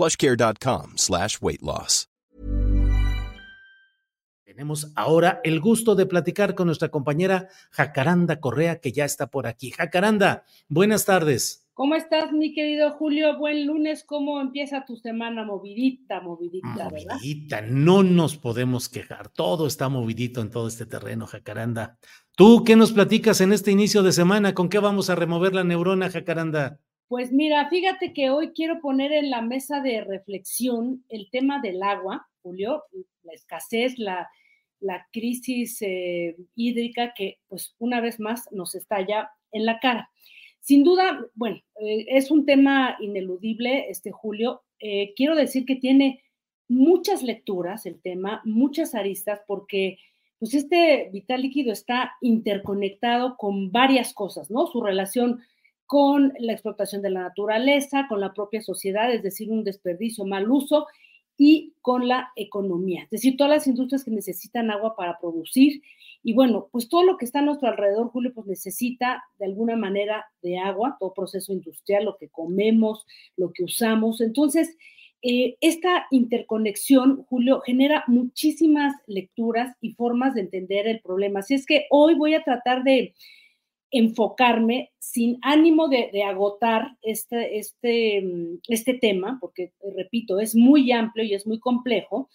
plushcare.com slash weight loss. Tenemos ahora el gusto de platicar con nuestra compañera Jacaranda Correa, que ya está por aquí. Jacaranda, buenas tardes. ¿Cómo estás, mi querido Julio? Buen lunes. ¿Cómo empieza tu semana? Movidita, movidita, ¿verdad? Movidita, no nos podemos quejar. Todo está movidito en todo este terreno, Jacaranda. ¿Tú qué nos platicas en este inicio de semana? ¿Con qué vamos a remover la neurona, Jacaranda? Pues mira, fíjate que hoy quiero poner en la mesa de reflexión el tema del agua, Julio, la escasez, la, crisis eh, hídrica que pues una vez más nos estalla en la cara. Sin duda, bueno, eh, es un tema ineludible, este Julio. Eh, quiero decir que tiene muchas lecturas el tema, muchas aristas, porque pues este vital líquido está interconectado con varias cosas, ¿no? Su relación con la explotación de la naturaleza, con la propia sociedad, es decir, un desperdicio, mal uso, y con la economía, es decir, todas las industrias que necesitan agua para producir. Y bueno, pues todo lo que está a nuestro alrededor, Julio, pues necesita de alguna manera de agua, todo proceso industrial, lo que comemos, lo que usamos. Entonces, eh, esta interconexión, Julio, genera muchísimas lecturas y formas de entender el problema. Así es que hoy voy a tratar de enfocarme sin ánimo de, agotar este, este, mm, este tema, porque, eh, repito, es muy amplio y es muy complejo,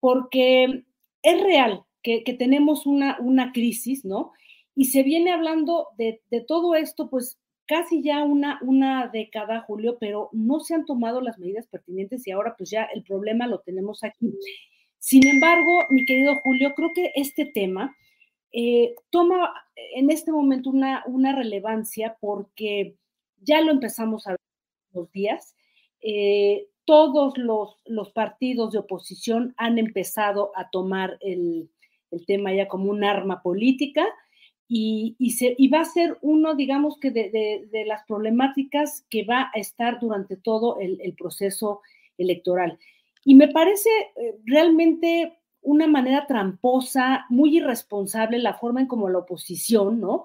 porque es real que, tenemos una, una, crisis, ¿no? Y se viene hablando de, de, todo esto, pues casi ya una, una década, Julio, pero no se han tomado las medidas pertinentes y ahora pues ya el problema lo tenemos aquí. Sin embargo, mi querido Julio, creo que este tema eh, toma en este momento una, una, relevancia porque ya lo empezamos a ver los días. Eh, todos los, los, partidos de oposición han empezado a tomar el, el tema ya como un arma política y, y, se, y, va a ser uno, digamos que de, de, de, las problemáticas que va a estar durante todo el, el proceso electoral. Y me parece eh, realmente una manera tramposa, muy irresponsable la forma en como la oposición, ¿no?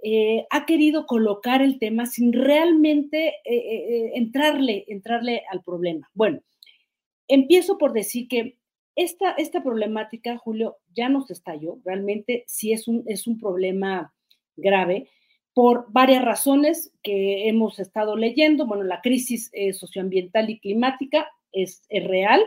Eh, ha querido colocar el tema sin realmente eh, eh, entrarle, entrarle al problema. Bueno, empiezo por decir que esta, esta problemática, Julio, ya nos estalló, realmente sí es un, es un problema grave por varias razones que hemos estado leyendo. Bueno, la crisis socioambiental y climática es, es real,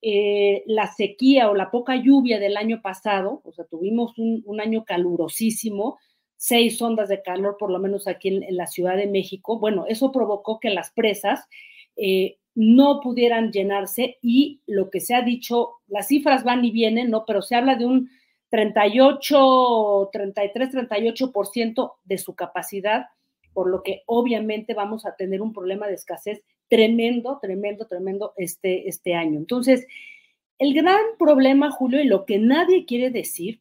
eh, la sequía o la poca lluvia del año pasado, o sea, tuvimos un, año calurosísimo, seis ondas de calor por lo menos aquí en, la Ciudad de México, bueno, eso provocó que las presas eh, no pudieran llenarse y lo que se ha dicho, las cifras van y vienen, ¿no? Pero se habla de un 38, 33, 38% de su capacidad, por lo que obviamente vamos a tener un problema de escasez tremendo, tremendo, tremendo este, este año. Entonces, el gran problema, Julio, y lo que nadie quiere decir,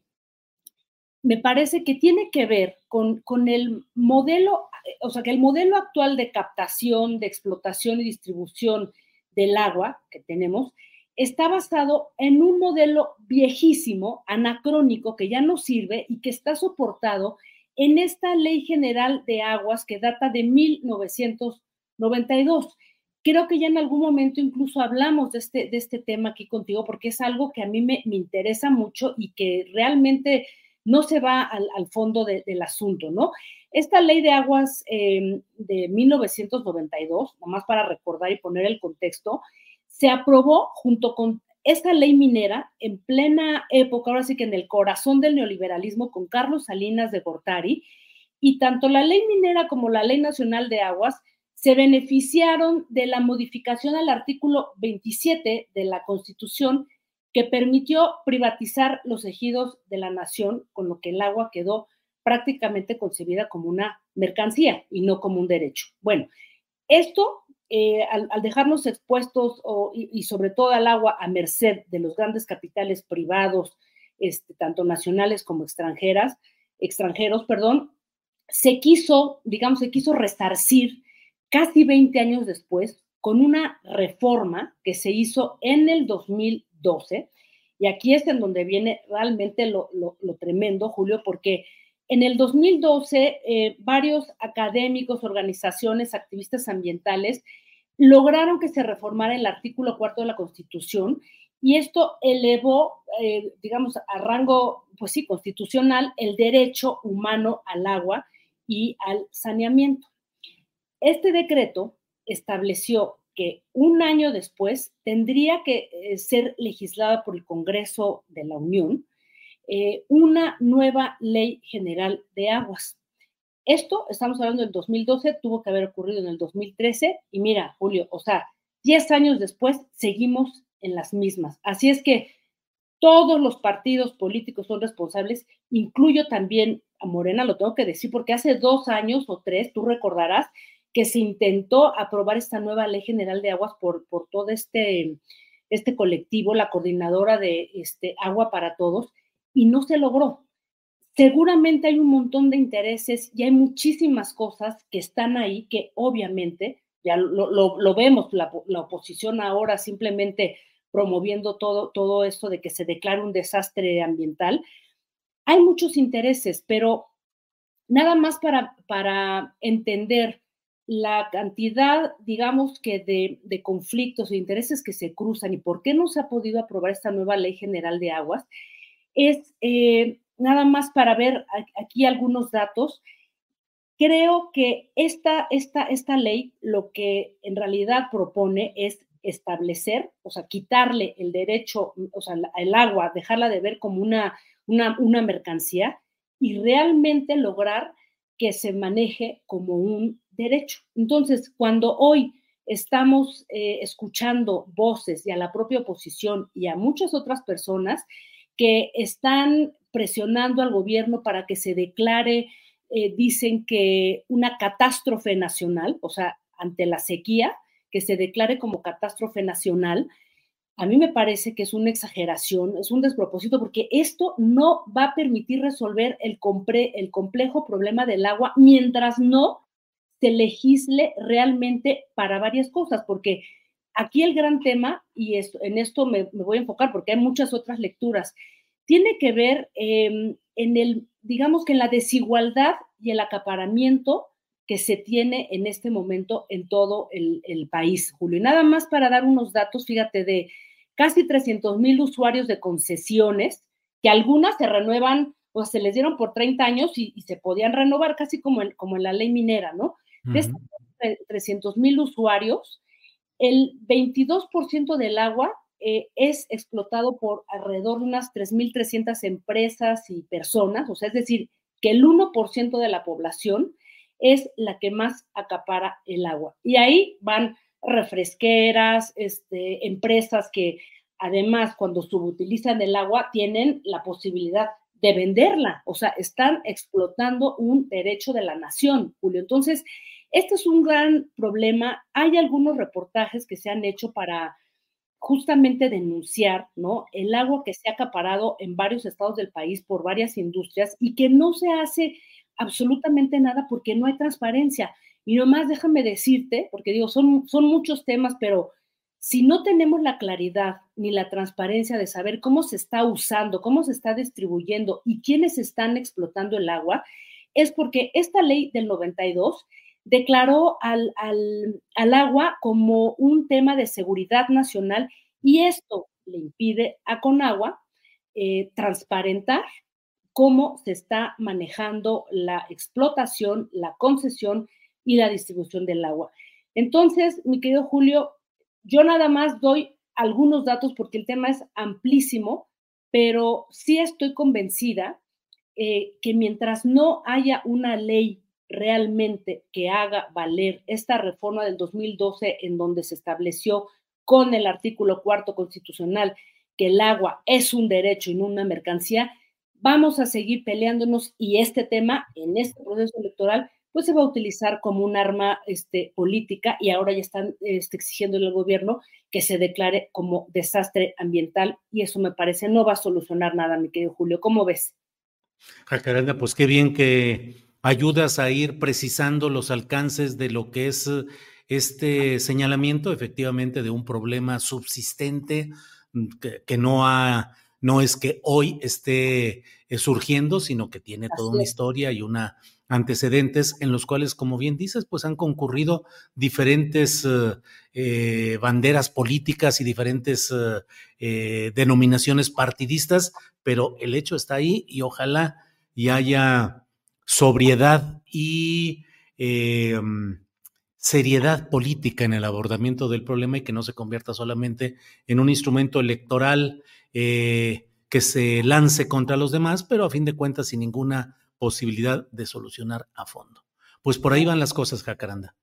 me parece que tiene que ver con, con el modelo, o sea, que el modelo actual de captación, de explotación y distribución del agua que tenemos está basado en un modelo viejísimo, anacrónico, que ya no sirve y que está soportado en esta ley general de aguas que data de 1992 creo que ya en algún momento incluso hablamos de este, de este tema aquí contigo, porque es algo que a mí me, interesa mucho y que realmente no se va al, fondo del asunto, ¿no? Esta ley de aguas em, de 1992, nomás para recordar y poner el contexto, se aprobó junto con esta ley minera en plena época, ahora sí que en el corazón del neoliberalismo, con Carlos Salinas de Gortari, y tanto la ley minera como la ley nacional de aguas se beneficiaron de la modificación al artículo 27 de la Constitución que permitió privatizar los ejidos de la nación, con lo que el agua quedó prácticamente concebida como una mercancía y no como un derecho. Bueno, esto, eh, al, dejarnos expuestos y, sobre todo al agua a merced de los grandes capitales privados, este, tanto nacionales como extranjeras, extranjeros, perdón, se quiso, digamos, se quiso resarcir casi 20 años después, con una reforma que se hizo en el 2012. Y aquí es en donde viene realmente lo, tremendo, Julio, porque en el 2012 eh, varios académicos, organizaciones, activistas ambientales lograron que se reformara el artículo cuarto de la Constitución y esto elevó, eh, digamos, a rango, pues sí, constitucional el derecho humano al agua y al saneamiento. Este decreto estableció que un año después tendría que eh, ser legislada por el Congreso de la Unión eh, una nueva ley general de aguas. Esto, estamos hablando del 2012, tuvo que haber ocurrido en el 2013 y mira, Julio, o sea, 10 años después seguimos en las mismas. Así es que todos los partidos políticos son responsables, incluyo también a Morena, lo tengo que decir, porque hace dos años o tres, tú recordarás, que se intentó aprobar esta nueva ley general de aguas por, por todo este, este colectivo, la coordinadora de este, Agua para Todos, y no se logró. Seguramente hay un montón de intereses y hay muchísimas cosas que están ahí que obviamente, ya lo, vemos, la, oposición ahora simplemente promoviendo todo, todo esto de que se declare un desastre ambiental. Hay muchos intereses, pero nada más para, para entender la cantidad, digamos que de, conflictos e intereses que se cruzan y por qué no se ha podido aprobar esta nueva ley general de aguas, es eh, nada más para ver aquí algunos datos. Creo que esta, esta, esta ley lo que en realidad propone es establecer, o sea, quitarle el derecho, o sea, el agua, dejarla de ver como una, una, una mercancía y realmente lograr que se maneje como un derecho. Entonces, cuando hoy estamos eh, escuchando voces y a la propia oposición y a muchas otras personas que están presionando al gobierno para que se declare, eh, dicen que una catástrofe nacional, o sea, ante la sequía, que se declare como catástrofe nacional, a mí me parece que es una exageración, es un despropósito, porque esto no va a permitir resolver el, el complejo problema del agua mientras no se legisle realmente para varias cosas, porque aquí el gran tema, y en esto me, voy a enfocar porque hay muchas otras lecturas, tiene que ver em, en el, digamos que en la desigualdad y el acaparamiento que se tiene en este momento en todo el, país, Julio. Y nada más para dar unos datos, fíjate, de casi 300 mil usuarios de concesiones, que algunas se renuevan, o se les dieron por 30 años y, se podían renovar casi como en, como en la ley minera, ¿no? De estos 300 mil usuarios, el 22% del agua eh, es explotado por alrededor de unas 3.300 empresas y personas, o sea, es decir, que el 1% de la población es la que más acapara el agua. Y ahí van refresqueras, este, empresas que además cuando subutilizan el agua tienen la posibilidad de venderla, o sea, están explotando un derecho de la nación, Julio. Entonces, este es un gran problema. Hay algunos reportajes que se han hecho para justamente denunciar, ¿no? El agua que se ha acaparado en varios estados del país por varias industrias y que no se hace absolutamente nada porque no hay transparencia. Y nomás déjame decirte, porque digo, son, son muchos temas, pero si no tenemos la claridad ni la transparencia de saber cómo se está usando, cómo se está distribuyendo y quiénes están explotando el agua, es porque esta ley del 92 declaró al, al, agua como un tema de seguridad nacional y esto le impide a Conagua eh, transparentar cómo se está manejando la explotación, la concesión y la distribución del agua. Entonces, mi querido Julio, yo nada más doy algunos datos porque el tema es amplísimo, pero sí estoy convencida eh, que mientras no haya una ley realmente que haga valer esta reforma del 2012 en donde se estableció con el artículo cuarto constitucional que el agua es un derecho y no una mercancía, vamos a seguir peleándonos y este tema en este proceso electoral pues se va a utilizar como un arma este, política y ahora ya están este, exigiendo al gobierno que se declare como desastre ambiental y eso me parece no va a solucionar nada, mi querido Julio. ¿Cómo ves? Jacaranda, pues qué bien que ayudas a ir precisando los alcances de lo que es este señalamiento, efectivamente, de un problema subsistente mm, que, no ha, no es que hoy esté eh, surgiendo, sino que tiene toda una historia y una antecedentes en los cuales, como bien dices, pues han concurrido diferentes eh, eh, banderas políticas y diferentes denominaciones partidistas, pero el hecho está ahí y ojalá y haya sobriedad y em, seriedad política en el abordamiento del problema y que no se convierta solamente en un instrumento electoral eh, que se lance contra los demás, pero a fin de cuentas sin ninguna posibilidad de solucionar a fondo. Pues por ahí van las cosas, Jacaranda.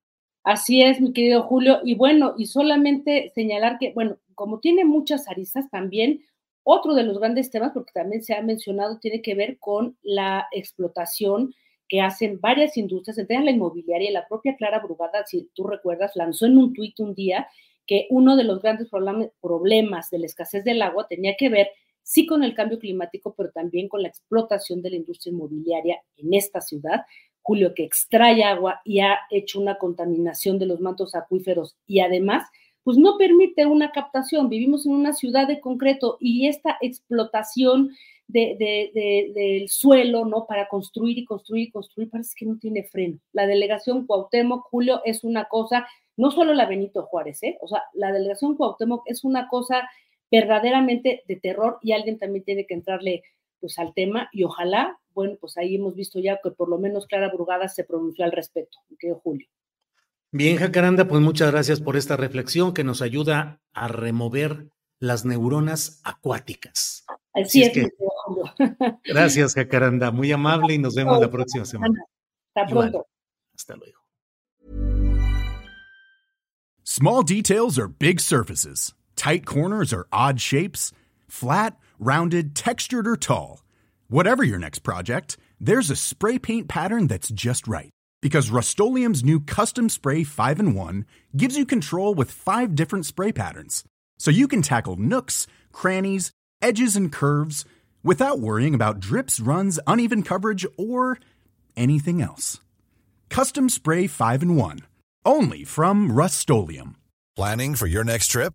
Así es, mi querido Julio. Y bueno, y solamente señalar que, bueno, como tiene muchas aristas también, otro de los grandes temas, porque también se ha mencionado, tiene que ver con la explotación que hacen varias industrias, entre la inmobiliaria y la propia Clara Brugada, si tú recuerdas, lanzó en un tuit un día que uno de los grandes problemas de la escasez del agua tenía que ver sí con el cambio climático, pero también con la explotación de la industria inmobiliaria en esta ciudad. Julio, que extrae agua y ha hecho una contaminación de los mantos acuíferos y además pues no permite una captación. Vivimos en una ciudad de concreto y esta explotación del suelo, ¿no? Para construir y construir y construir, parece que no tiene freno. La delegación Cuauhtémoc, Julio, es una cosa, no solo la Benito Juárez, ¿eh? O sea, la delegación Cuauhtémoc es una cosa verdaderamente de terror y alguien también tiene que entrarle pues al tema y ojalá, bueno, pues ahí hemos visto ya que por lo menos Clara Brugada se pronunció al respecto, querido Julio. Bien, Jacaranda, pues muchas gracias por esta reflexión que nos ayuda a remover las neuronas acuáticas. Así, es. gracias, Jacaranda, muy amable y nos vemos la próxima semana. Hasta pronto. hasta luego. Small details are big surfaces. Tight corners are odd shapes. Flat, rounded, textured or tall. Whatever your next project, there's a spray paint pattern that's just right. Because Rust new Custom Spray 5 and 1 gives you control with five different spray patterns. So you can tackle nooks, crannies, edges, and curves without worrying about drips, runs, uneven coverage, or anything else. Custom Spray 5 and 1. Only from Rust Planning for your next trip?